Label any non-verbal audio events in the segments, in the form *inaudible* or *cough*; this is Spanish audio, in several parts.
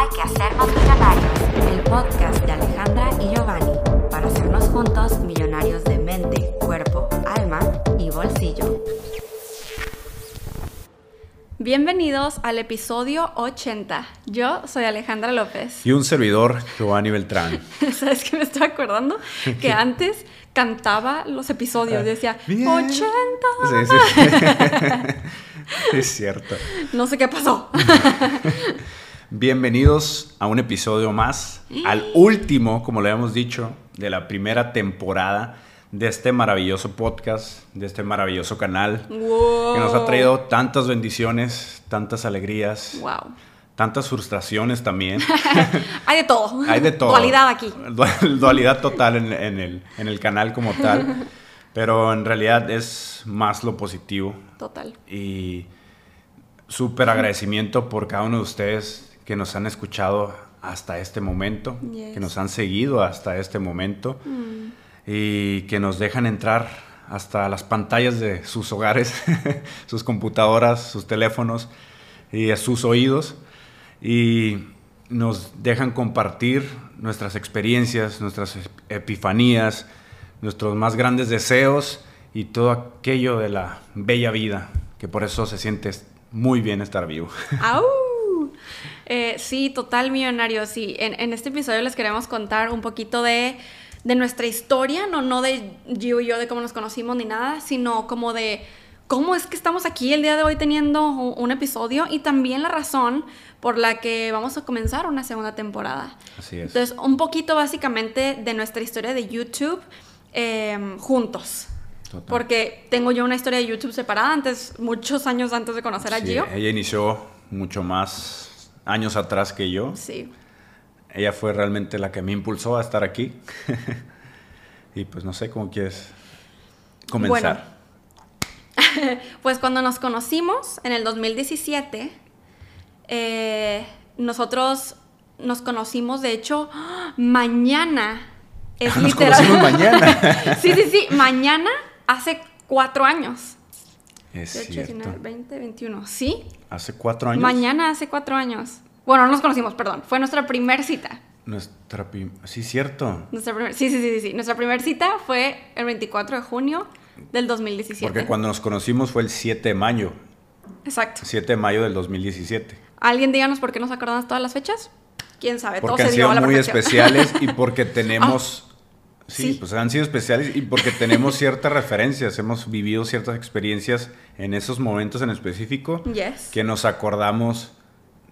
Hay que hacernos millonarios, el podcast de Alejandra y Giovanni, para hacernos juntos millonarios de mente, cuerpo, alma y bolsillo. Bienvenidos al episodio 80. Yo soy Alejandra López. Y un servidor, Giovanni Beltrán. *laughs* ¿Sabes qué me estoy acordando? Que antes cantaba los episodios, decía Bien. 80. Sí, sí. *laughs* es cierto. No sé qué pasó. *laughs* Bienvenidos a un episodio más, al último, como le habíamos dicho, de la primera temporada de este maravilloso podcast, de este maravilloso canal, wow. que nos ha traído tantas bendiciones, tantas alegrías, Wow. tantas frustraciones también. *laughs* Hay de todo. Hay de todo. Dualidad aquí. Du- Dualidad total en, en el, en el canal como tal. *laughs* Pero en realidad es más lo positivo. Total. Y súper agradecimiento por cada uno de ustedes que nos han escuchado hasta este momento, Yes. que nos han seguido hasta este momento Mm. y que nos dejan entrar hasta las pantallas de sus hogares, *laughs* sus computadoras, sus teléfonos y a sus oídos y nos dejan compartir nuestras experiencias, nuestras epifanías, nuestros más grandes deseos y todo aquello de la bella vida, que por eso se siente muy bien estar vivo. ¡Au! Eh, sí, total millonario. Sí, en, en este episodio les queremos contar un poquito de, de nuestra historia, no, no de Gio y yo, de cómo nos conocimos ni nada, sino como de cómo es que estamos aquí el día de hoy teniendo un, un episodio y también la razón por la que vamos a comenzar una segunda temporada. Así es. Entonces, un poquito básicamente de nuestra historia de YouTube eh, juntos. Total. Porque tengo yo una historia de YouTube separada antes, muchos años antes de conocer a Gio. ella inició mucho más años atrás que yo. Sí. Ella fue realmente la que me impulsó a estar aquí. *laughs* y pues no sé cómo quieres comenzar. *laughs* Pues cuando nos conocimos en el 2017, eh, nosotros nos conocimos, de hecho, mañana. Es *laughs* Nos literal. conocimos mañana. sí, sí, sí, mañana hace cuatro años. Es 18, cierto. 19, 20, 21. ¿Sí? Hace cuatro años. Mañana hace cuatro años. Bueno, no nos conocimos, perdón. Fue nuestra primer cita. Nuestra Sí, cierto. Nuestra primer, sí, sí, sí, sí. Nuestra primera cita fue el 24 de junio del 2017. Porque cuando nos conocimos fue el 7 de mayo. Exacto. 7 de mayo del 2017. ¿Alguien díganos por qué nos acordamos todas las fechas? ¿Quién sabe? Porque Todo han se dio sido a la muy perfección. especiales y *laughs* porque tenemos... Sí, Sí. pues han sido especiales y porque tenemos ciertas referencias, hemos vivido ciertas experiencias en esos momentos en específico Yes. que nos acordamos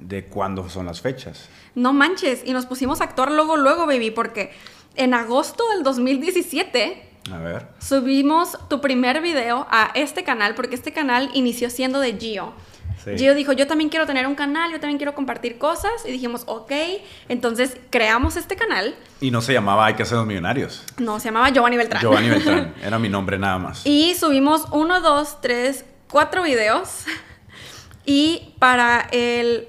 de cuándo son las fechas. No manches. Y nos pusimos a actuar luego, luego, baby, porque en agosto del 2017 A ver. subimos tu primer video a este canal, porque este canal inició siendo de Gio. Sí. Gio dijo, yo también quiero tener un canal, yo también quiero compartir cosas. Y dijimos, ok. Entonces creamos este canal. Y no se llamaba Hay que ser los millonarios. No, se llamaba Giovanni Beltrán. Giovanni *laughs* Beltrán, era mi nombre nada más. Y subimos uno, dos, tres, cuatro videos. *laughs* Y para el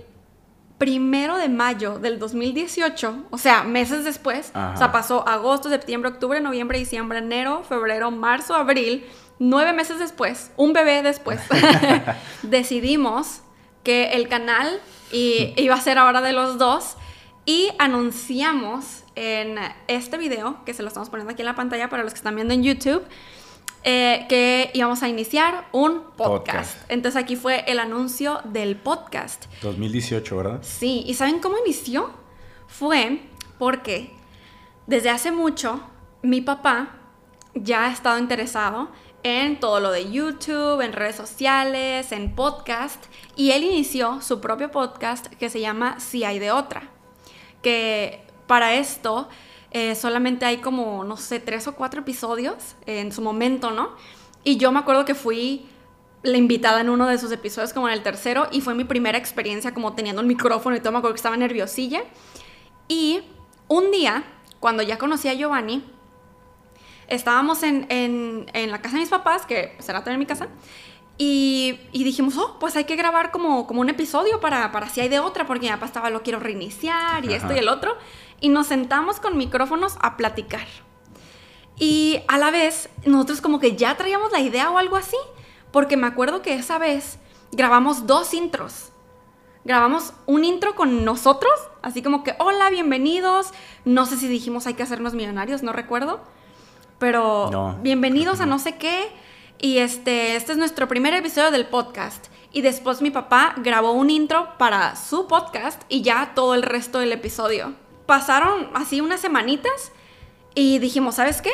primero de mayo del 2018, o sea, meses después, Ajá. o sea, pasó agosto, septiembre, octubre, noviembre, diciembre, enero, febrero, marzo, abril, nueve meses después, un bebé después, *laughs* *laughs* decidimos que el canal *laughs* iba a ser ahora de los dos y anunciamos en este video, que se lo estamos poniendo aquí en la pantalla para los que están viendo en YouTube, eh, que íbamos a iniciar un podcast. Podcast. Entonces aquí fue el anuncio del podcast. 2018, ¿verdad? Sí, ¿y saben cómo inició? Fue porque desde hace mucho mi papá ya ha estado interesado en todo lo de YouTube, en redes sociales, en podcast, y él inició su propio podcast que se llama Si hay de otra, que para esto eh, solamente hay como, no sé, tres o cuatro episodios en su momento, ¿no? Y yo me acuerdo que fui la invitada en uno de sus episodios, como en el tercero, y fue mi primera experiencia como teniendo el micrófono y todo, me acuerdo que estaba nerviosilla. Y un día, cuando ya conocí a Giovanni, estábamos en, en- en la casa de mis papás, que será también mi casa, y, y dijimos, oh, pues hay que grabar como, como un episodio para, para si hay de otra, porque mi papá estaba, lo quiero reiniciar y esto y el otro. Y nos sentamos con micrófonos a platicar. Y a la vez, nosotros como que ya traíamos la idea o algo así, porque me acuerdo que esa vez grabamos dos intros. Grabamos un intro con nosotros así como que, hola, bienvenidos. No sé si dijimos hay que hacernos millonarios, no recuerdo. Pero No, bienvenidos a no sé qué. Y este, este es nuestro primer episodio del podcast. Y después mi papá grabó un intro para su podcast y ya todo el resto del episodio. Pasaron así unas semanitas y dijimos, ¿sabes qué?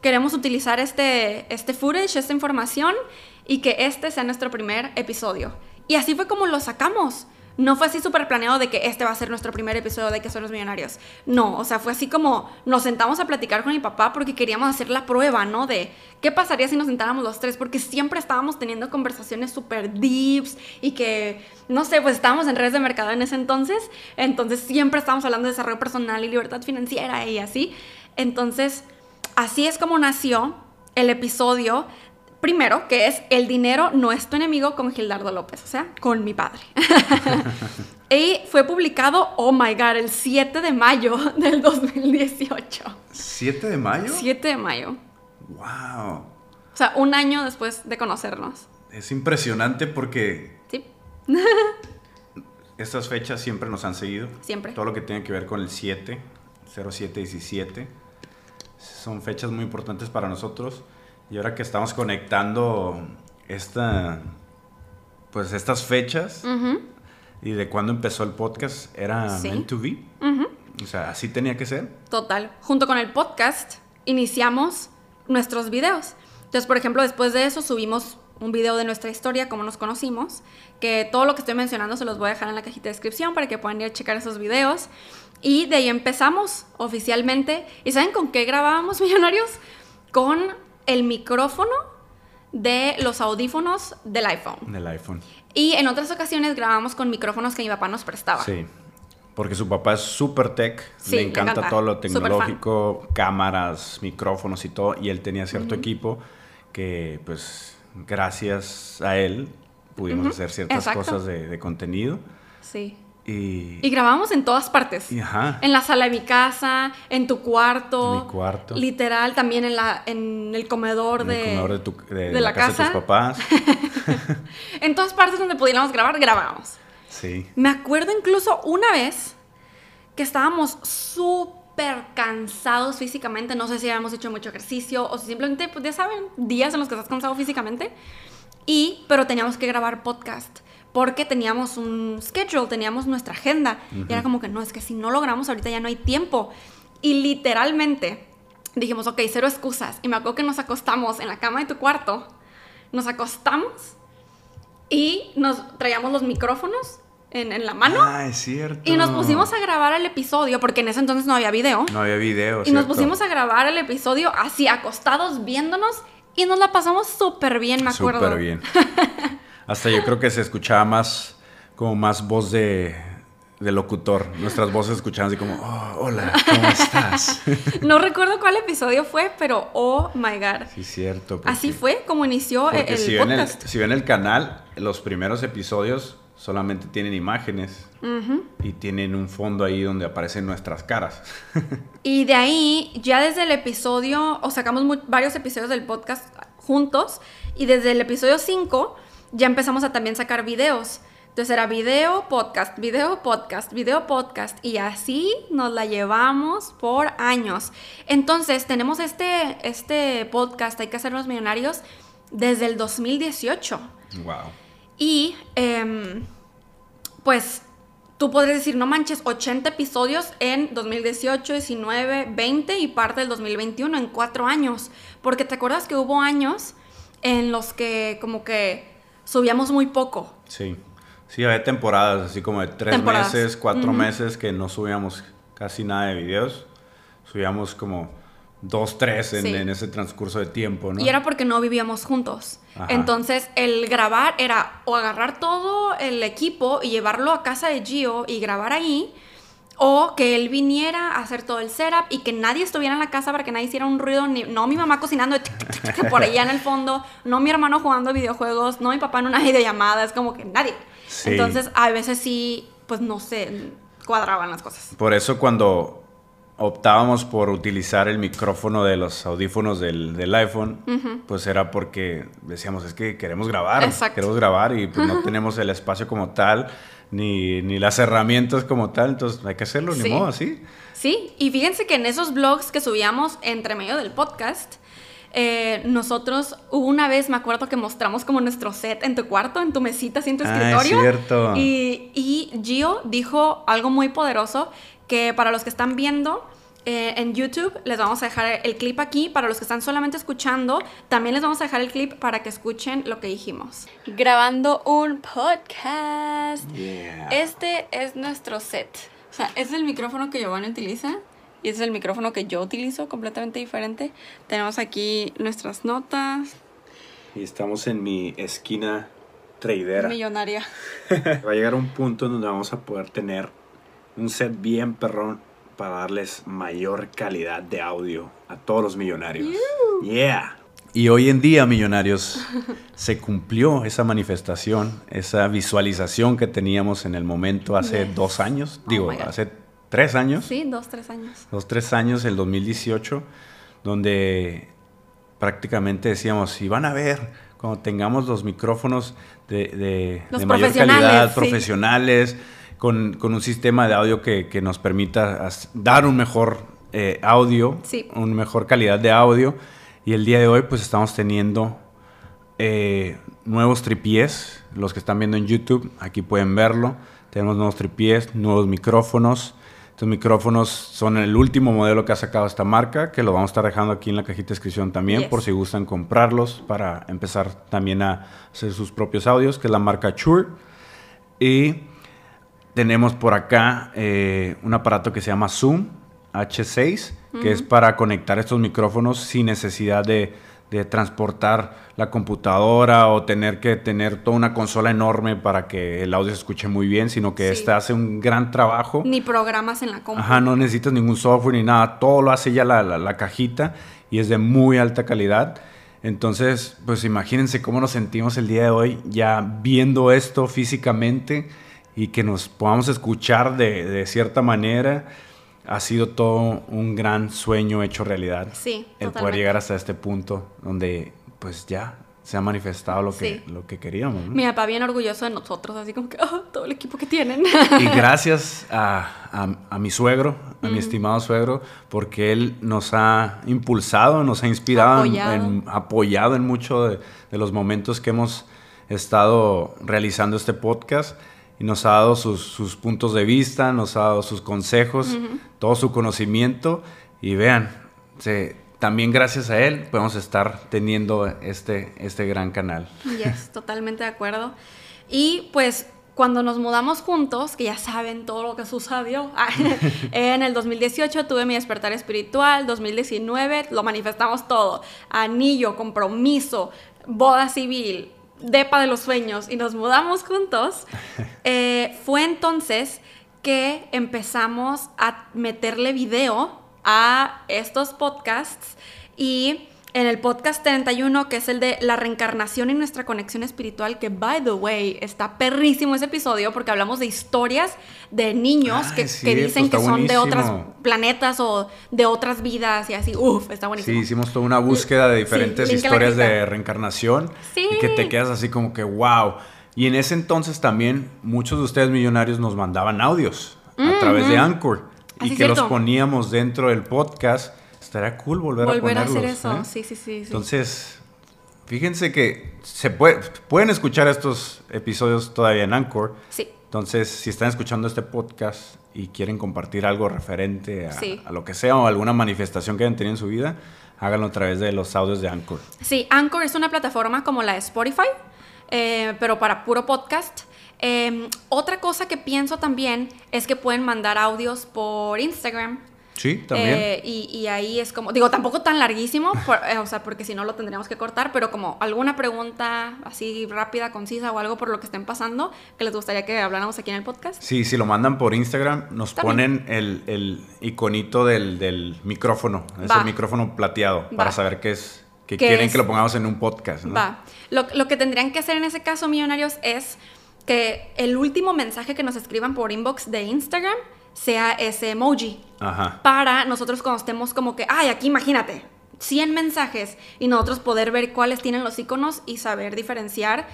Queremos utilizar este, este footage, esta información y que este sea nuestro primer episodio. Y así fue como lo sacamos. No fue así súper planeado de que este va a ser nuestro primer episodio de que son los millonarios. No, o sea, fue así como nos sentamos a platicar con mi papá porque queríamos hacer la prueba, ¿no? De qué pasaría si nos sentáramos los tres, porque siempre estábamos teniendo conversaciones súper deeps y que, no sé, pues estábamos en redes de mercado en ese entonces, entonces siempre estábamos hablando de desarrollo personal y libertad financiera y así. Entonces, así es como nació el episodio primero, que es El dinero no es tu enemigo con Gildardo López, o sea, con mi padre. *laughs* y fue publicado, oh my god, el 7 de mayo *laughs* del 2018. ¿7 de mayo? 7 de mayo. ¡Wow! O sea, un año después de conocernos. Es impresionante porque Sí, *laughs* estas fechas siempre nos han seguido. siempre. Todo lo que tiene que ver con el 7, 0717, son fechas muy importantes para nosotros. Y ahora que estamos conectando esta, pues estas fechas y de cuándo empezó el podcast, era Sí. meant to be. O sea, así tenía que ser. Total. Junto con el podcast iniciamos nuestros videos. Entonces, por ejemplo, después de eso subimos un video de nuestra historia, cómo nos conocimos, que todo lo que estoy mencionando se los voy a dejar en la cajita de descripción para que puedan ir a checar esos videos. Y de ahí empezamos oficialmente. ¿Y saben con qué grabábamos, *laughs* millonarios? Con el micrófono de los audífonos del iPhone. Del iPhone. Y en otras ocasiones grabamos con micrófonos que mi papá nos prestaba. Sí. Porque su papá es súper tech, Sí, le le encanta, todo lo tecnológico, cámaras, micrófonos y todo, y él tenía cierto equipo que pues gracias a él pudimos hacer ciertas exacto. cosas de, de contenido Sí. Y, Y grabábamos en todas partes. ajá, En la sala de mi casa, en tu cuarto. En mi cuarto. Literal, también en, la, en el comedor en de. el comedor de, tu- de de la, la casa, de tus papás. *laughs* En todas partes donde pudiéramos grabar, grabábamos. sí. Me acuerdo incluso una vez que estábamos súper cansados físicamente. No sé si habíamos hecho mucho ejercicio o si simplemente, pues ya saben, días en los que estás cansado físicamente. Y, pero teníamos que grabar podcast. Porque teníamos un schedule, teníamos nuestra agenda. Y era como que no, es que si no lo grabamos ahorita ya no hay tiempo. Y literalmente dijimos, ok, cero excusas. Y me acuerdo que nos acostamos en la cama de tu cuarto. Nos acostamos y nos traíamos los micrófonos en, en la mano. Ah, es cierto. Y nos pusimos a grabar el episodio, porque en ese entonces no había video. No había video, y nos ¿cierto? pusimos a grabar el episodio así, acostados, viéndonos. Y nos la pasamos súper bien, me acuerdo. Súper bien. *laughs* Hasta yo creo que se escuchaba más, como más voz de, de locutor. Nuestras voces escuchaban así como, "Oh, hola, ¿cómo estás? *laughs* No recuerdo cuál episodio fue, pero oh my god. sí, cierto. porque- Así fue como inició el, Porque el si, ven el, podcast. si ven el canal, los primeros episodios solamente tienen imágenes y tienen un fondo ahí donde aparecen nuestras caras. *laughs* Y de ahí, ya desde el episodio, o sacamos varios episodios del podcast juntos, y desde el episodio 5 ya empezamos a también sacar videos. Entonces era video, podcast, video, podcast, video, podcast, y así nos la llevamos por años. Entonces tenemos este, este podcast, Hay que hacer los millonarios, desde el 2018. wow. Y em, pues tú podrías decir, no manches, 80 episodios en 2018, 19, 20 y parte del 2021 en cuatro años. Porque te acuerdas que hubo años en los que como que subíamos muy poco. Sí. Sí, había temporadas, así como de tres Temporadas. meses, cuatro meses que no subíamos casi nada de videos. Subíamos como dos, tres en, Sí. en ese transcurso de tiempo, ¿no? Y era porque no vivíamos juntos. Ajá. Entonces, el grabar era o agarrar todo el equipo y llevarlo a casa de Gio y grabar ahí, o que él viniera a hacer todo el setup y que nadie estuviera en la casa para que nadie hiciera un ruido, ni- no mi mamá cocinando tic, tic, tic, tic, por allá en el fondo, no mi hermano jugando videojuegos, no mi papá en una *laughs* videollamada, es como que nadie. Sí. Entonces, a veces sí, pues no sé, cuadraban las cosas. Por eso cuando optábamos por utilizar el micrófono de los audífonos del, del iPhone, pues era porque decíamos, es que queremos grabar, Exacto. queremos grabar y pues no tenemos el espacio como tal. Ni, ni las herramientas como tal, entonces hay que hacerlo, Sí. ni modo, así. Sí, y fíjense que en esos blogs que subíamos entre medio del podcast, eh, nosotros hubo una vez, me acuerdo que mostramos como nuestro set en tu cuarto, en tu mesita, así en tu Ah, es escritorio. cierto. Y, y Gio dijo algo muy poderoso que para los que están viendo eh, en YouTube, les vamos a dejar el clip aquí. Para los que están solamente escuchando, también les vamos a dejar el clip para que escuchen lo que dijimos. Grabando un podcast. Este es nuestro set. O sea, este es el micrófono que Giovanni utiliza y este es el micrófono que yo utilizo, completamente diferente. Tenemos aquí nuestras notas. Y estamos en mi esquina tradera. Millonaria. *laughs* Va a llegar un punto en donde vamos a poder tener un set bien perrón para darles mayor calidad de audio a todos los millonarios. Yeah. Y hoy en día, millonarios, *laughs* se cumplió esa manifestación, esa visualización que teníamos en el momento hace Yes. dos años, Oh digo, hace tres años, Sí, dos, tres años. dos, tres años, el 2018, donde prácticamente decíamos, si van a ver, cuando tengamos los micrófonos de, de- Los de mayor calidad, sí. profesionales, con, con un sistema de audio que, que nos permita dar un mejor eh, audio, Sí. una mejor calidad de audio. Y el día de hoy pues estamos teniendo eh, nuevos tripiés, los que están viendo en YouTube, aquí pueden verlo. Tenemos nuevos tripiés, nuevos micrófonos. Estos micrófonos son el último modelo que ha sacado esta marca, que lo vamos a estar dejando aquí en la cajita de descripción también, Yes. por si gustan comprarlos para empezar también a hacer sus propios audios, que es la marca Shure. Y tenemos por acá eh, un aparato que se llama Zoom H6, que es para conectar estos micrófonos sin necesidad de, de transportar la computadora o tener que tener toda una consola enorme para que el audio se escuche muy bien, sino que Sí. este hace un gran trabajo. Ni programas en la compu. Ajá, no necesitas ningún software ni nada, todo lo hace ya la, la- la cajita y es de muy alta calidad. Entonces, pues imagínense cómo nos sentimos el día de hoy ya viendo esto físicamente y que nos podamos escuchar de, de cierta manera. Ha sido todo un gran sueño hecho realidad. Sí, El poder totalmente. llegar hasta este punto donde pues ya se ha manifestado lo que, Sí. lo que queríamos. ¿no? Mi papá bien orgulloso de nosotros, así como que, oh, todo el equipo que tienen. Y *laughs* gracias a, a- a mi suegro, a mi estimado suegro, porque él nos ha impulsado, nos ha inspirado, Apoyado. en- apoyado en muchos de, de los momentos que hemos estado realizando este podcast. Y nos ha dado sus, sus puntos de vista, nos ha dado sus consejos, todo su conocimiento. Y vean, se- también gracias a él podemos estar teniendo este, este gran canal. Yes, *laughs* totalmente de acuerdo. Y pues cuando nos mudamos juntos, que ya saben todo lo que sucedió, *laughs* en el 2018 tuve mi despertar espiritual, 2019 lo manifestamos todo, anillo, compromiso, boda civil, depa de los sueños y nos mudamos juntos, *laughs* eh, fue entonces que empezamos a meterle video a estos podcasts y en el podcast 31, que es el de la reencarnación y nuestra conexión espiritual, que by the way, está perrísimo ese episodio porque hablamos de historias de niños Ah, que, dicen que son de otros planetas o de otras vidas y así, uff, está buenísimo. Sí, hicimos toda una búsqueda de diferentes historias de reencarnación Sí. y que te quedas así como que wow. Y en ese entonces también muchos de ustedes millonarios nos mandaban audios a través de Anchor y que los poníamos dentro del podcast. Estaría cool volver, Volver a hacer eso, ¿eh? sí, sí, sí. sí. Entonces, fíjense que se puede, pueden escuchar estos episodios todavía en Anchor. sí. Entonces, si están escuchando este podcast y quieren compartir algo referente a, Sí. a lo que sea o alguna manifestación que hayan tenido en su vida, háganlo a través de los audios de Anchor. Sí, Anchor es una plataforma como la de Spotify, eh, pero para puro podcast. Eh, otra cosa que pienso también es que pueden mandar audios por Instagram. Sí, también. Eh, y, y ahí es como, digo, tampoco tan larguísimo, *laughs* por- eh, o sea, porque si no lo tendríamos que cortar, pero como alguna pregunta así rápida, concisa o algo por lo que estén pasando que les gustaría que habláramos aquí en el podcast. Sí, si lo mandan por Instagram, nos ponen el, el iconito del, del micrófono, ese Va. micrófono plateado, Va. para saber qué es, que ¿Qué quieren es? que lo pongamos en un podcast. ¿no? Va. Lo, lo que tendrían que hacer en ese caso, millonarios, es que el último mensaje que nos escriban por inbox de Instagram sea ese emoji. Ajá. Para nosotros cuando estemos como que, ay, aquí imagínate, 100 mensajes y nosotros poder ver cuáles tienen los iconos y saber diferenciar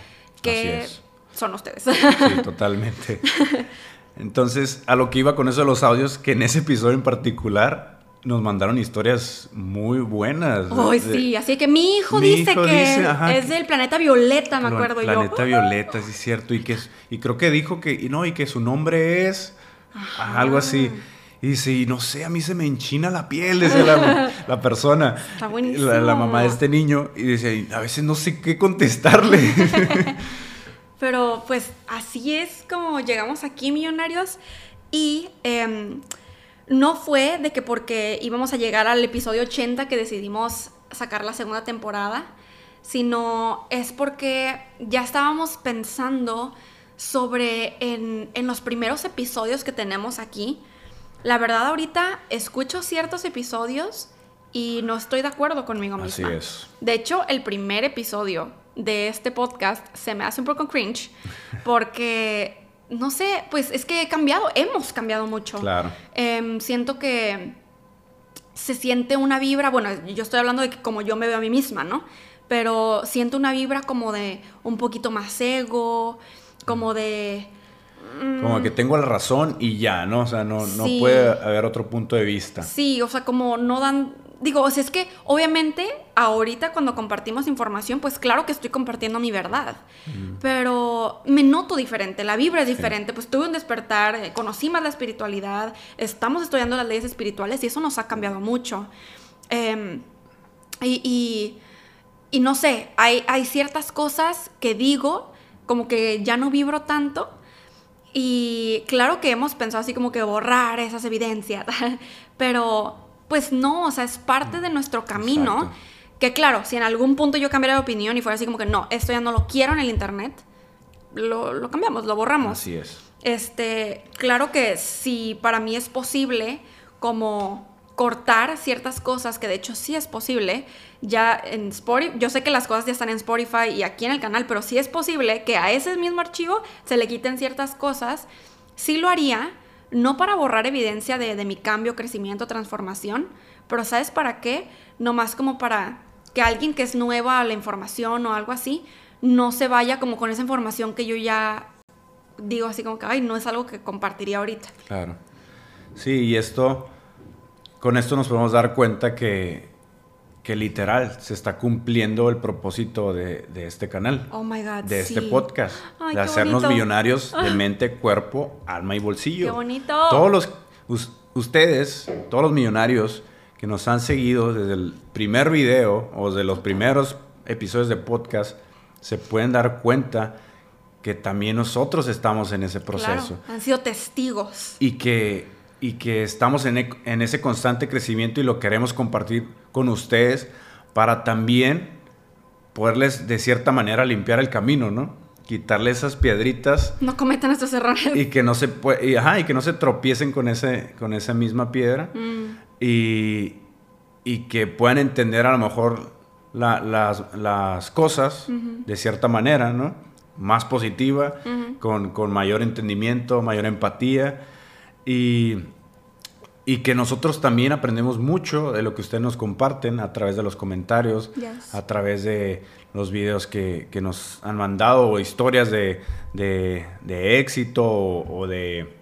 que son ustedes. Sí, totalmente. *laughs* Entonces, a lo que iba con eso de los audios, que en ese episodio en particular nos mandaron historias muy buenas. Ay, De- sí, así que mi hijo Mi dice hijo que dice, ajá, es del planeta Violeta, me acuerdo yo. Planeta Violeta, sí es cierto. Y, que, y creo que dijo que, y no, y que su nombre es algo así. Y dice, y no sé, a mí se me enchina la piel, dice la, la persona. Está buenísimo. La, la mamá de este niño. Y dice, "Y a veces no sé qué contestarle. *laughs* Pero pues así es como llegamos aquí, millonarios. Y em, no fue de que porque íbamos a llegar al episodio 80 que decidimos sacar la segunda temporada, sino es porque ya estábamos pensando sobre en, en los primeros episodios que tenemos aquí. La verdad ahorita escucho ciertos episodios y no estoy de acuerdo conmigo Así misma. es. De hecho, el primer episodio de este podcast se me hace un poco cringe *laughs* porque, no sé, pues es que he cambiado, hemos cambiado mucho. Claro. Em, siento que se siente una vibra, bueno, yo estoy hablando de que como yo me veo a mí misma, ¿no? Pero siento una vibra como de un poquito más ego, como de... Como que tengo la razón y ya, ¿no? O sea, no, no puede haber otro punto de vista. Sí, o sea, como no dan... Digo, o sea, es que obviamente ahorita cuando compartimos información, pues claro que estoy compartiendo mi verdad, pero me noto diferente, la vibra es Sí. diferente, pues tuve un despertar, eh, conocí más la espiritualidad, estamos estudiando las leyes espirituales y eso nos ha cambiado mucho. Em, y, y- y no sé, hay, hay ciertas cosas que digo, como que ya no vibro tanto, y claro que hemos pensado así como que borrar esas evidencias, *laughs* pero pues no, o sea, es parte de nuestro camino. Exacto. Que claro, si en algún punto yo cambiara de opinión y fuera así como que no, esto ya no lo quiero en el internet, lo, lo cambiamos, lo borramos. Así es. Este, claro que si para mí es posible como cortar ciertas cosas, que de hecho sí es posible, ya en Spotify, yo sé que las cosas ya están en Spotify y aquí en el canal, pero sí es posible que a ese mismo archivo se le quiten ciertas cosas, sí lo haría, no para borrar evidencia de, de mi cambio, crecimiento, transformación, pero ¿sabes para qué? Nomás como para que alguien que es nueva a la información o algo así, no se vaya como con esa información que yo ya digo así como que, ay, no es algo que compartiría ahorita. Claro. Sí, y esto, con esto nos podemos dar cuenta que, que literal se está cumpliendo el propósito de, de este canal, Oh my God. de este podcast, Ay, de hacernos bonito. millonarios de mente, cuerpo, alma y bolsillo. Qué bonito. Todos los, us- ustedes, todos los millonarios que nos han seguido desde el primer video o de los primeros episodios de podcast, se pueden dar cuenta que también nosotros estamos en ese proceso Claro, han sido testigos. y que, y que estamos en, e- en ese constante crecimiento y lo queremos compartir con ustedes para también poderles de cierta manera limpiar el camino, ¿no? Quitarle esas piedritas No cometan estos errores. y que no se y, ajá, y que no se tropiecen con ese con esa misma piedra Mm, y, y que puedan entender a lo mejor la- las, las cosas de cierta manera, ¿no? Más positiva, con, con mayor entendimiento, mayor empatía y, y que nosotros también aprendemos mucho de lo que ustedes nos comparten a través de los comentarios, Yes. a través de los videos que, que nos han mandado o historias de, de- de éxito o, o de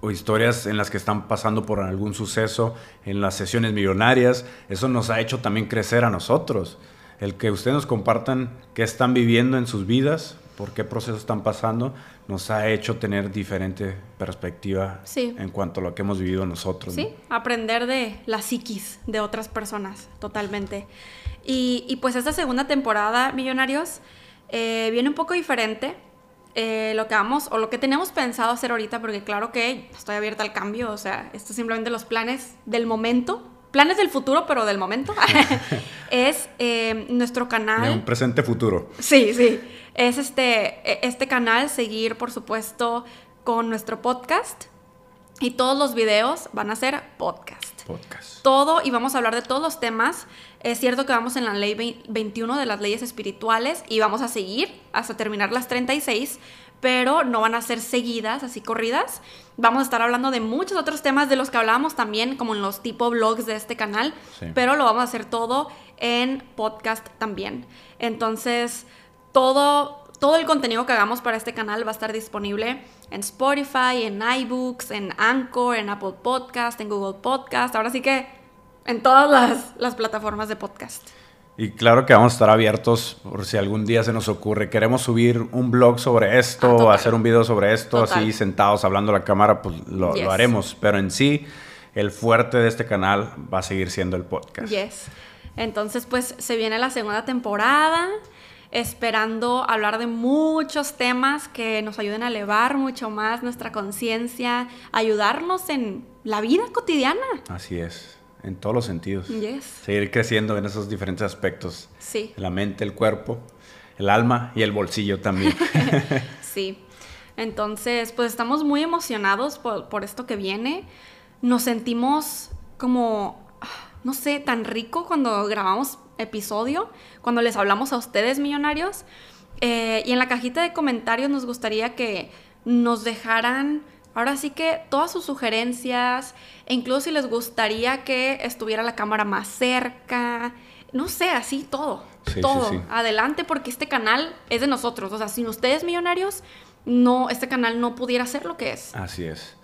o historias en las que están pasando por algún suceso en las sesiones millonarias. Eso nos ha hecho también crecer a nosotros. El que ustedes nos compartan qué están viviendo en sus vidas, por qué procesos están pasando, nos ha hecho tener diferente perspectiva Sí. en cuanto a lo que hemos vivido nosotros. ¿no? Sí, aprender de la psiquis de otras personas, totalmente. Y, y pues esta segunda temporada, Millonarios, eh, viene un poco diferente. eh, lo que vamos, o lo que tenemos pensado hacer ahorita, porque claro que estoy abierta al cambio, o sea, esto es simplemente los planes del momento, planes del futuro, pero del momento, *laughs* es eh, nuestro De canal. un presente futuro. Sí, sí. Es este, e- este canal, seguir, por supuesto, con nuestro podcast. Y todos los videos van a ser podcast. Podcast. Todo, y vamos a hablar de todos los temas. Es cierto que vamos en la ley vein- 21 de las leyes espirituales y vamos a seguir hasta terminar las 36, pero no van a ser seguidas, así corridas. Vamos a estar hablando de muchos otros temas de los que hablábamos también, como en los tipo blogs de este canal, Sí. pero lo vamos a hacer todo en podcast también. Entonces, todo todo el contenido que hagamos para este canal va a estar disponible en Spotify, en iBooks, en Anchor, en Apple Podcast, en Google Podcast. Ahora sí que en todas las, las plataformas de podcast. Y claro que vamos a estar abiertos por si algún día se nos ocurre. Queremos subir un blog sobre esto, Ah, hacer un video sobre esto, Total. así sentados hablando a la cámara, pues lo, Yes. lo haremos. Pero en sí, el fuerte de este canal va a seguir siendo el podcast. Yes. Entonces, pues se viene la segunda temporada, esperando hablar de muchos temas que nos ayuden a elevar mucho más nuestra conciencia, ayudarnos en la vida cotidiana. Así es, en todos los sentidos. Yes. Seguir creciendo en esos diferentes aspectos. Sí, La mente, el cuerpo, el alma y el bolsillo también. *laughs* *laughs* sí. Entonces, pues estamos muy emocionados por, por esto que viene. Nos sentimos como, no sé, tan rico cuando grabamos episodio, cuando les hablamos a ustedes, millonarios. Eh, y en la cajita de comentarios nos gustaría que nos dejaran, ahora sí que todas sus sugerencias, e incluso si les gustaría que estuviera la cámara más cerca, no sé, así todo, Sí, sí, todo. sí. Adelante porque este canal es de nosotros, o sea, sin ustedes millonarios, no, este canal no pudiera ser lo que es. Así es.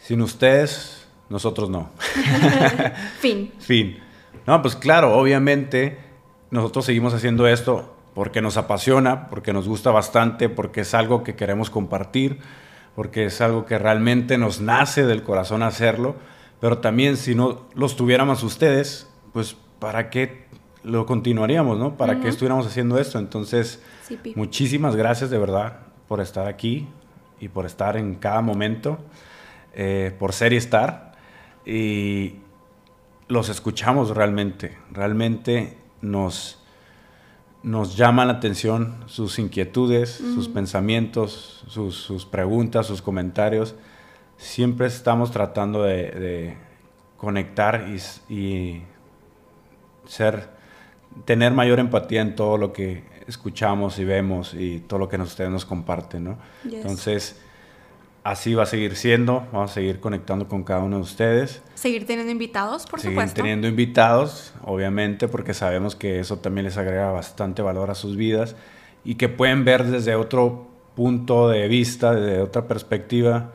Sin ustedes, nosotros no. *laughs* Fin. Fin. No, pues claro, obviamente nosotros seguimos haciendo esto porque nos apasiona, porque nos gusta bastante, porque es algo que queremos compartir, porque es algo que realmente nos nace del corazón hacerlo, pero también si no los tuviéramos ustedes, pues ¿para qué lo continuaríamos, no? ¿Para qué estuviéramos haciendo esto? Entonces, Sí, muchísimas gracias de verdad por estar aquí y por estar en cada momento, eh, por ser y estar. Y los escuchamos realmente, realmente nos, nos llama la atención sus inquietudes, sus pensamientos, sus, sus preguntas, sus comentarios. Siempre estamos tratando de, de conectar y, y ser, tener mayor empatía en todo lo que escuchamos y vemos y todo lo que ustedes nos comparten, ¿no? Yes. Entonces, así va a seguir siendo, vamos a seguir conectando con cada uno de ustedes. Seguir teniendo invitados, por Seguir supuesto. teniendo invitados, obviamente, porque sabemos que eso también les agrega bastante valor a sus vidas y que pueden ver desde otro punto de vista, desde otra perspectiva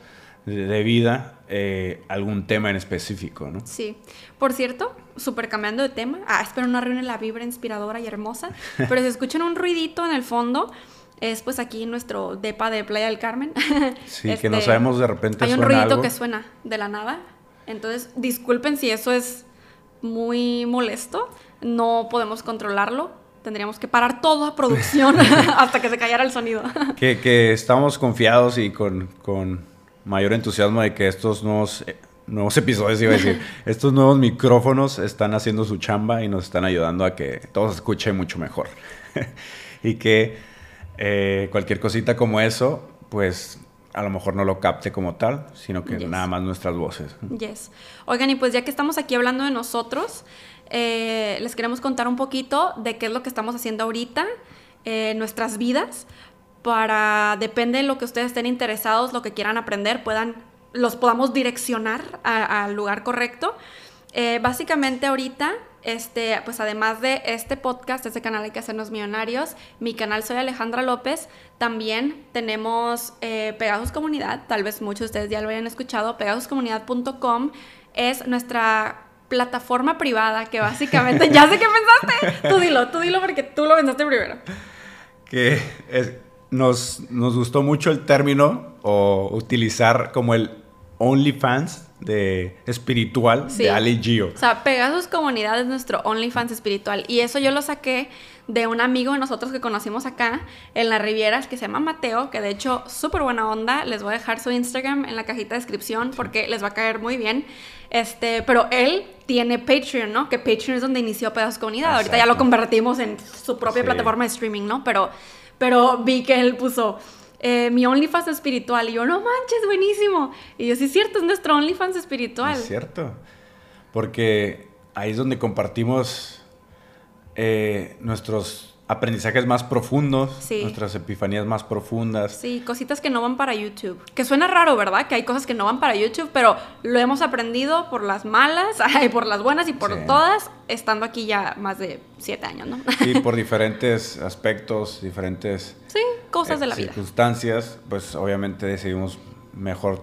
de, vida, eh, algún tema en específico, ¿no? Sí. Por cierto, súper cambiando de tema. Ah, espero no arruine la vibra inspiradora y hermosa. *laughs* Pero si escuchan un ruidito en el fondo, es pues aquí nuestro depa de Playa del Carmen. *laughs* Sí, que no sabemos de repente Hay un suena ruidito algo. que suena de la nada. Entonces, disculpen si eso es muy molesto. No podemos controlarlo. Tendríamos que parar toda producción *laughs* *laughs* hasta que se callara el sonido. Que, que estamos confiados y con, con mayor entusiasmo de que estos nuevos, eh, nuevos episodios, iba a decir, estos nuevos micrófonos están haciendo su chamba y nos están ayudando a que todo se escuche mucho mejor. y que eh, cualquier cosita como eso, pues a lo mejor no lo capte como tal, sino que Yes. nada más nuestras voces. Yes. Oigan, y pues ya que estamos aquí hablando de nosotros, eh, les queremos contar un poquito de qué es lo que estamos haciendo ahorita, eh, en nuestras vidas, para, depende de lo que ustedes estén interesados, lo que quieran aprender, puedan, los podamos direccionar al lugar correcto. Eh, básicamente ahorita, este, pues además de este podcast, este canal Hay que hacernos millonarios, mi canal soy Alejandra López, también tenemos eh, Pegasus Comunidad, tal vez muchos de ustedes ya lo hayan escuchado, pegasuscomunidad.com es nuestra plataforma privada que básicamente, *laughs* ya sé qué pensaste, tú dilo, tú dilo porque tú lo pensaste primero. Que es- nos, nos gustó mucho el término o utilizar como el OnlyFans de espiritual Sí. de Ali Gio. O sea, Pegasus Comunidad es nuestro OnlyFans espiritual. Y eso yo lo saqué de un amigo de nosotros que conocimos acá en las Rivieras que se llama Mateo, que de hecho súper buena onda. Les voy a dejar su Instagram en la cajita de descripción porque les va a caer muy bien. Este, pero él tiene Patreon, ¿no? Que Patreon es donde inició Pegasus Comunidad. Ahorita ya lo convertimos en su propia Sí. plataforma de streaming, ¿no? Pero, pero vi que él puso eh, mi OnlyFans espiritual. Y yo, no manches, buenísimo. Y yo, sí, es cierto, es nuestro OnlyFans espiritual. Es cierto. Porque ahí es donde compartimos eh, nuestros aprendizajes más profundos, Sí. nuestras epifanías más profundas. Sí, cositas que no van para YouTube. Que suena raro, ¿verdad? Que hay cosas que no van para YouTube, pero lo hemos aprendido por las malas, *laughs* ay, por las buenas y por Sí. todas, estando aquí ya más de siete años, ¿no? Y *laughs* por diferentes aspectos, diferentes Sí, cosas de la eh, vida. circunstancias, pues obviamente decidimos mejor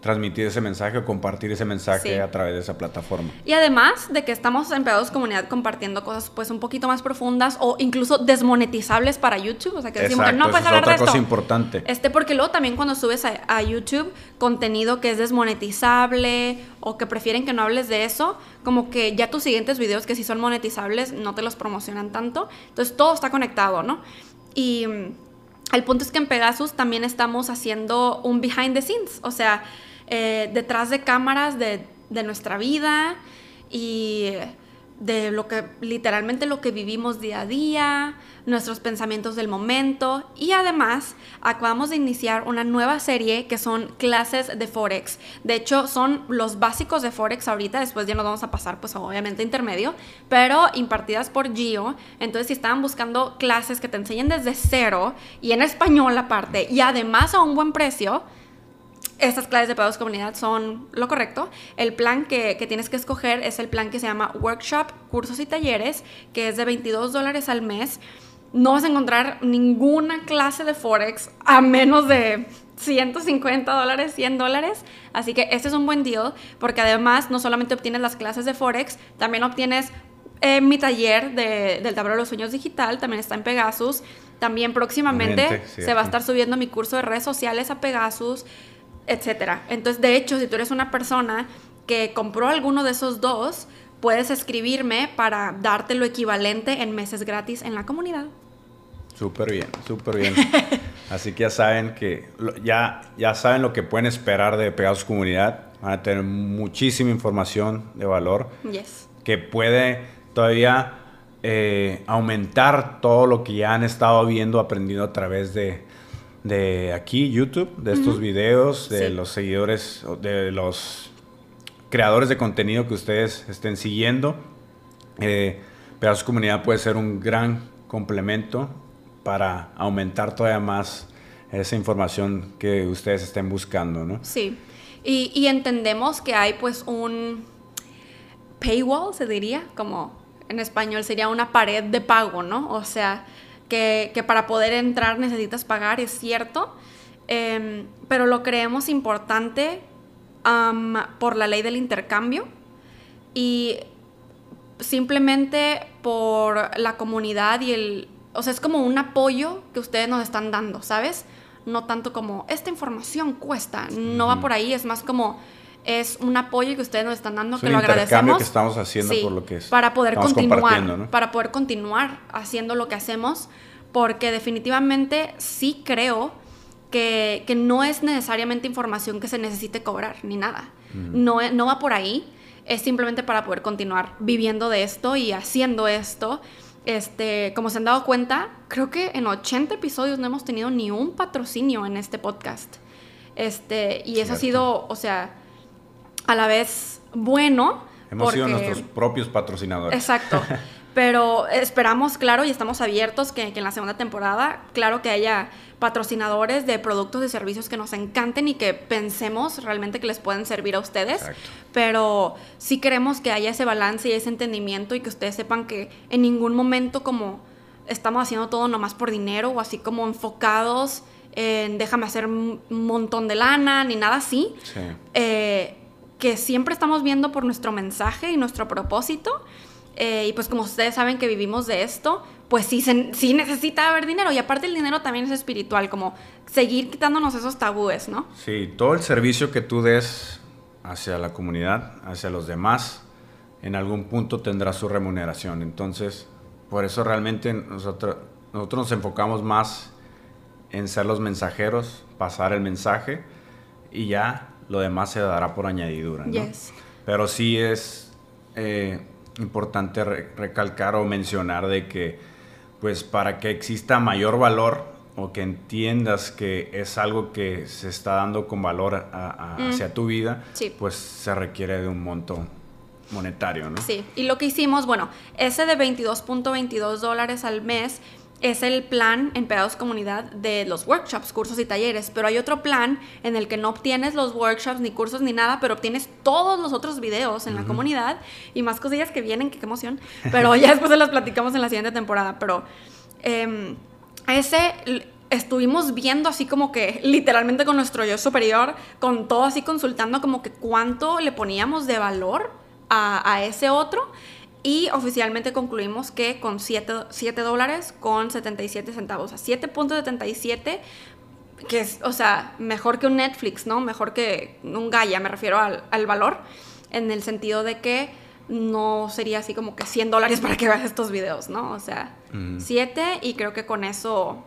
transmitir ese mensaje o compartir ese mensaje Sí. a través de esa plataforma. Y además de que estamos en Pegados Comunidad compartiendo cosas pues un poquito más profundas o incluso desmonetizables para YouTube, o sea que decimos que no puedes es hablar de otra cosa esto. importante. Este, porque luego también cuando subes a, a YouTube contenido que es desmonetizable o que prefieren que no hables de eso, como que ya tus siguientes videos que sí son monetizables no te los promocionan tanto. Entonces todo está conectado, ¿no? Y mm, el punto es que en Pegasus también estamos haciendo un behind the scenes, o sea, eh, detrás de cámaras de, de nuestra vida y de lo que literalmente lo que vivimos día a día, nuestros pensamientos del momento y además acabamos de iniciar una nueva serie que son clases de Forex. De hecho, son los básicos de Forex ahorita, después ya nos vamos a pasar pues obviamente intermedio, pero impartidas por Gio. Entonces, si estaban buscando clases que te enseñen desde cero y en español aparte y además a un buen precio, estas clases de pagos comunidad son lo correcto. El plan que, que tienes que escoger es el plan que se llama Workshop, Cursos y Talleres, que es de 22 dólares al mes. No vas a encontrar ninguna clase de Forex a menos de 150 dólares, 100 dólares. Así que este es un buen deal porque además no solamente obtienes las clases de Forex, también obtienes eh, mi taller de- del tablero de los sueños digital, también está en Pegasus. También próximamente Mente, se va a estar subiendo mi curso de redes sociales a Pegasus etcétera. Entonces, de hecho, si tú eres una persona que compró alguno de esos dos, puedes escribirme para darte lo equivalente en meses gratis en la comunidad. Súper bien, súper bien. *laughs* Así que ya saben que ya, ya saben lo que pueden esperar de Pegasus Comunidad. Van a tener muchísima información de valor Yes. que puede todavía eh, aumentar todo lo que ya han estado viendo, aprendiendo a través de, de aquí, YouTube, de estos videos, de Sí. los seguidores, de los creadores de contenido que ustedes estén siguiendo. Eh, Pegasus Comunidad puede ser un gran complemento para aumentar todavía más esa información que ustedes estén buscando, ¿no? Sí. Y, y entendemos que hay pues un paywall, se diría, como en español sería una pared de pago, ¿no? O sea, que, que para poder entrar necesitas pagar, es cierto, em, pero lo creemos importante por la ley del intercambio y simplemente por la comunidad y el... O sea, es como un apoyo que ustedes nos están dando, ¿sabes? No tanto como, esta información cuesta, no va por ahí, es más como, es un apoyo que ustedes nos están dando, Es que un lo agradecemos. que estamos haciendo Sí, por lo que es- Para poder continuar, ¿no? para poder continuar haciendo lo que hacemos, porque definitivamente sí creo que, que no es necesariamente información que se necesite cobrar, ni nada. No, e- no va por ahí, es simplemente para poder continuar viviendo de esto y haciendo esto. Este, como se han dado cuenta, creo que en 80 episodios no hemos tenido ni un patrocinio en este podcast. Este, y eso ha sido, o sea, a la vez bueno. Hemos sido nuestros propios patrocinadores. Exacto. *laughs* Pero esperamos, claro, y estamos abiertos que, que en la segunda temporada, claro que haya patrocinadores de productos y servicios que nos encanten y que pensemos realmente que les pueden servir a ustedes. Exacto. Pero sí queremos que haya ese balance y ese entendimiento y que ustedes sepan que en ningún momento como estamos haciendo todo nomás por dinero o así como enfocados en déjame hacer un montón de lana ni nada así Sí. eh, que siempre estamos viendo por nuestro mensaje y nuestro propósito. Eh, y pues como ustedes saben que vivimos de esto, pues sí, se- sí necesita haber dinero. Y aparte el dinero también es espiritual, como seguir quitándonos esos tabúes, ¿no? Sí, todo el servicio que tú des hacia la comunidad, hacia los demás, en algún punto tendrá su remuneración. Entonces, por eso realmente nosotros, nosotros nos enfocamos más en ser los mensajeros, pasar el mensaje y ya lo demás se dará por añadidura. ¿no? Yes. Pero sí es eh, importante re- recalcar o mencionar de que, pues para que exista mayor valor o que entiendas que es algo que se está dando con valor a- a- Mm. hacia tu vida, Sí. pues se requiere de un monto monetario, ¿no? Sí, y lo que hicimos, bueno, ese de 22.22 dólares al mes es el plan en Comunidad de los workshops, cursos y talleres, pero hay otro plan en el que no obtienes los workshops ni cursos ni nada, pero obtienes todos los otros videos en la comunidad y más cosillas que vienen, que qué emoción, pero ya *laughs* después se las platicamos en la siguiente temporada, pero eh, ese estuvimos viendo así como que literalmente con nuestro yo superior, con todo así consultando como que cuánto le poníamos de valor a, a ese otro y oficialmente concluimos que con 7, dólares con 77 centavos, o sea, 7.77, que es, o sea, mejor que un Netflix, ¿no? Mejor que un Gaia, me refiero al, al valor, en el sentido de que no sería así como que 100 dólares *laughs* para que veas estos videos, ¿no? O sea, 7 y creo que con eso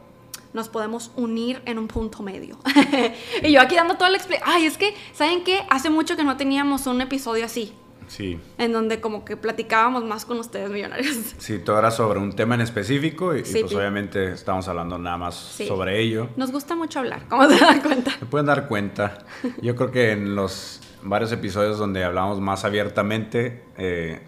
nos podemos unir en un punto medio. *laughs* y yo aquí dando toda la explicación. Ay, es que, ¿saben qué? Hace mucho que no teníamos un episodio así. Sí. En donde como que platicábamos más con ustedes millonarios. *laughs* Sí, todo era sobre un tema en específico y, pues obviamente estamos hablando nada más sobre ello. Nos gusta mucho hablar, ¿cómo se dan cuenta? Se pueden dar cuenta. Yo creo que en los varios episodios donde hablamos más abiertamente, eh,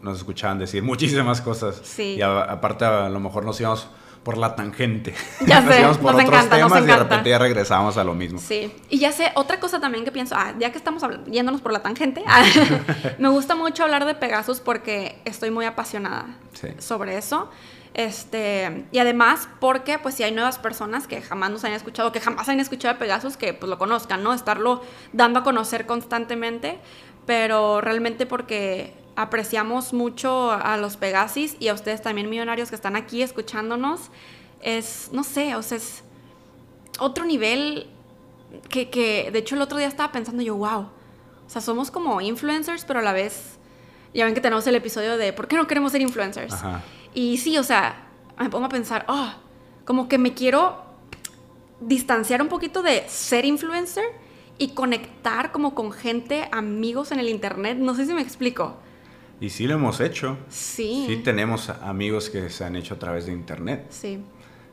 nos escuchaban decir muchísimas cosas. Sí. Y aparte a lo mejor nos íbamos por la tangente. *laughs* Ya sé, nos por otros encanta, temas y de repente ya regresamos a lo mismo. Sí, y ya sé, otra cosa también que pienso, ah, ya que estamos yéndonos por la tangente, *laughs* me gusta mucho hablar de Pegasus porque estoy muy apasionada sobre eso. Este, y además porque pues si hay nuevas personas que jamás nos han escuchado, que jamás han escuchado de Pegasus, que pues lo conozcan, ¿no? Estarlo dando a conocer constantemente, pero realmente porque apreciamos mucho a los Pegasis y a ustedes también millonarios que están aquí escuchándonos. Es, no sé, o sea, es otro nivel que, que, de hecho el otro día estaba pensando yo, wow, o sea, somos como influencers, pero a la vez, ya ven que tenemos el episodio de ¿por qué no queremos ser influencers? Y sí, o sea, me pongo a pensar, oh, como que me quiero distanciar un poquito de ser influencer y conectar como con gente, amigos en el internet, no sé si me explico. Y sí lo hemos hecho. Sí. Sí tenemos amigos que se han hecho a través de internet. Sí.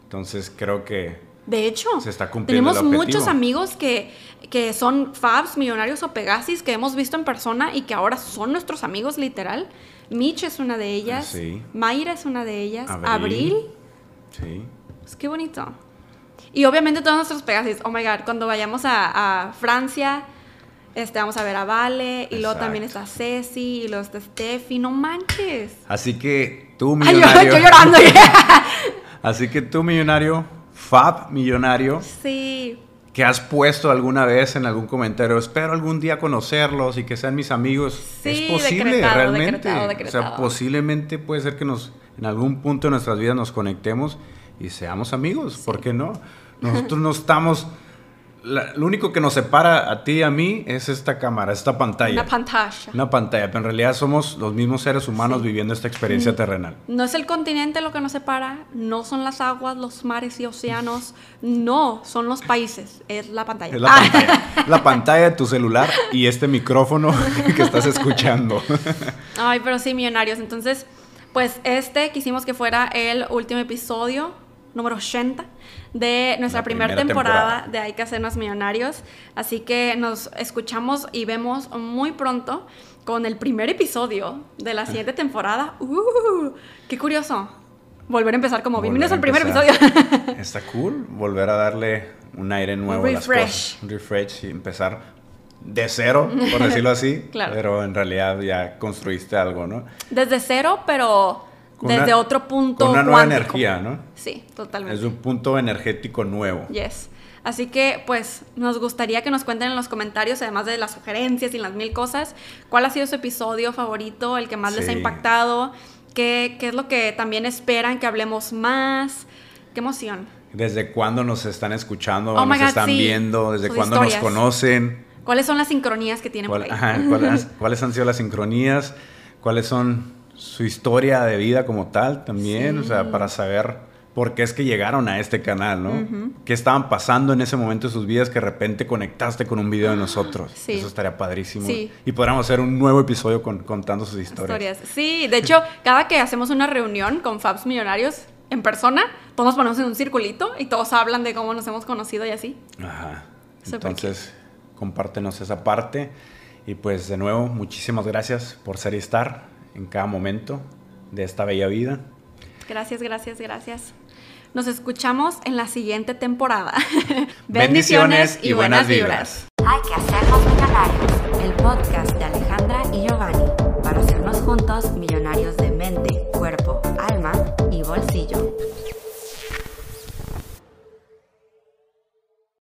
Entonces creo que... De hecho, se está cumpliendo tenemos muchos amigos que, que son Fabs, Millonarios o Pegasis que hemos visto en persona y que ahora son nuestros amigos literal. Mitch es una de ellas. Sí. Mayra es una de ellas. Abril. Sí. Es que bonito. Y obviamente todos nuestros Pegasis. Oh my God, cuando vayamos a, a Francia este, vamos a ver a Vale, y luego también está Ceci, y luego está Steffi, no manches. Así que tú, millonario. Ay, yo, *laughs* llorando. *laughs* así que tú, millonario, Fab millonario. Sí. Que has puesto alguna vez en algún comentario, espero algún día conocerlos y que sean mis amigos. Sí, es posible, realmente. O sea, posiblemente puede ser que nos, en algún punto de nuestras vidas nos conectemos y seamos amigos. ¿Por qué no? Nosotros no estamos lo único que nos separa a ti y a mí es esta cámara, esta pantalla. Una pantalla. Una pantalla, pero en realidad somos los mismos seres humanos viviendo esta experiencia mm. terrenal. No es el continente lo que nos separa, no son las aguas, los mares y océanos, no, son los países, es la pantalla. Es la pantalla, *laughs* la pantalla de tu celular y este micrófono *laughs* que estás escuchando. Ay, pero sí, millonarios. Entonces, pues este quisimos que fuera el último episodio, número 80 de nuestra primera, temporada, de Hay que hacernos millonarios. Así que nos escuchamos y vemos muy pronto con el primer episodio de la siguiente temporada. ¡Uh! ¡Qué curioso! Volver a empezar como bienvenidos al primer episodio. *laughs* Está cool volver a darle un aire nuevo a las cosas. Un refresh y empezar de cero, por decirlo así. *laughs* claro. Pero en realidad ya construiste algo, ¿no? Desde cero, pero desde otro punto. Con una nueva energía, ¿no? Sí, totalmente. Es un punto energético nuevo. Yes. Así que, pues, nos gustaría que nos cuenten en los comentarios, además de las sugerencias y las mil cosas, cuál ha sido su episodio favorito, el que más les ha impactado, qué, qué es lo que también esperan que hablemos más. Qué emoción. ¿Desde cuándo nos están escuchando, oh nos están viendo? ¿Desde cuándo nos conocen? ¿Cuáles son las sincronías que tienen por ahí? Ajá, ¿cuáles, *laughs* ¿Cuáles han sido las sincronías? ¿Cuáles son su historia de vida como tal también, o sea, para saber por qué es que llegaron a este canal, ¿no? ¿Qué estaban pasando en ese momento de sus vidas que de repente conectaste con un video de nosotros? Eso estaría padrísimo. Y podríamos hacer un nuevo episodio contando sus historias. Sí, de hecho, cada que hacemos una reunión con Fabs Millonarios en persona, todos nos ponemos en un circulito y todos hablan de cómo nos hemos conocido y así. Ajá. Entonces, compártenos esa parte. Y pues de nuevo, muchísimas gracias por ser y estar en cada momento de esta bella vida. Gracias, gracias, gracias. Nos escuchamos en la siguiente temporada. *laughs* Bendiciones y, buenas, buenas vibras. Hay que hacernos millonarios. El podcast de Alejandra y Giovanni para hacernos juntos millonarios de mente, cuerpo, alma y bolsillo.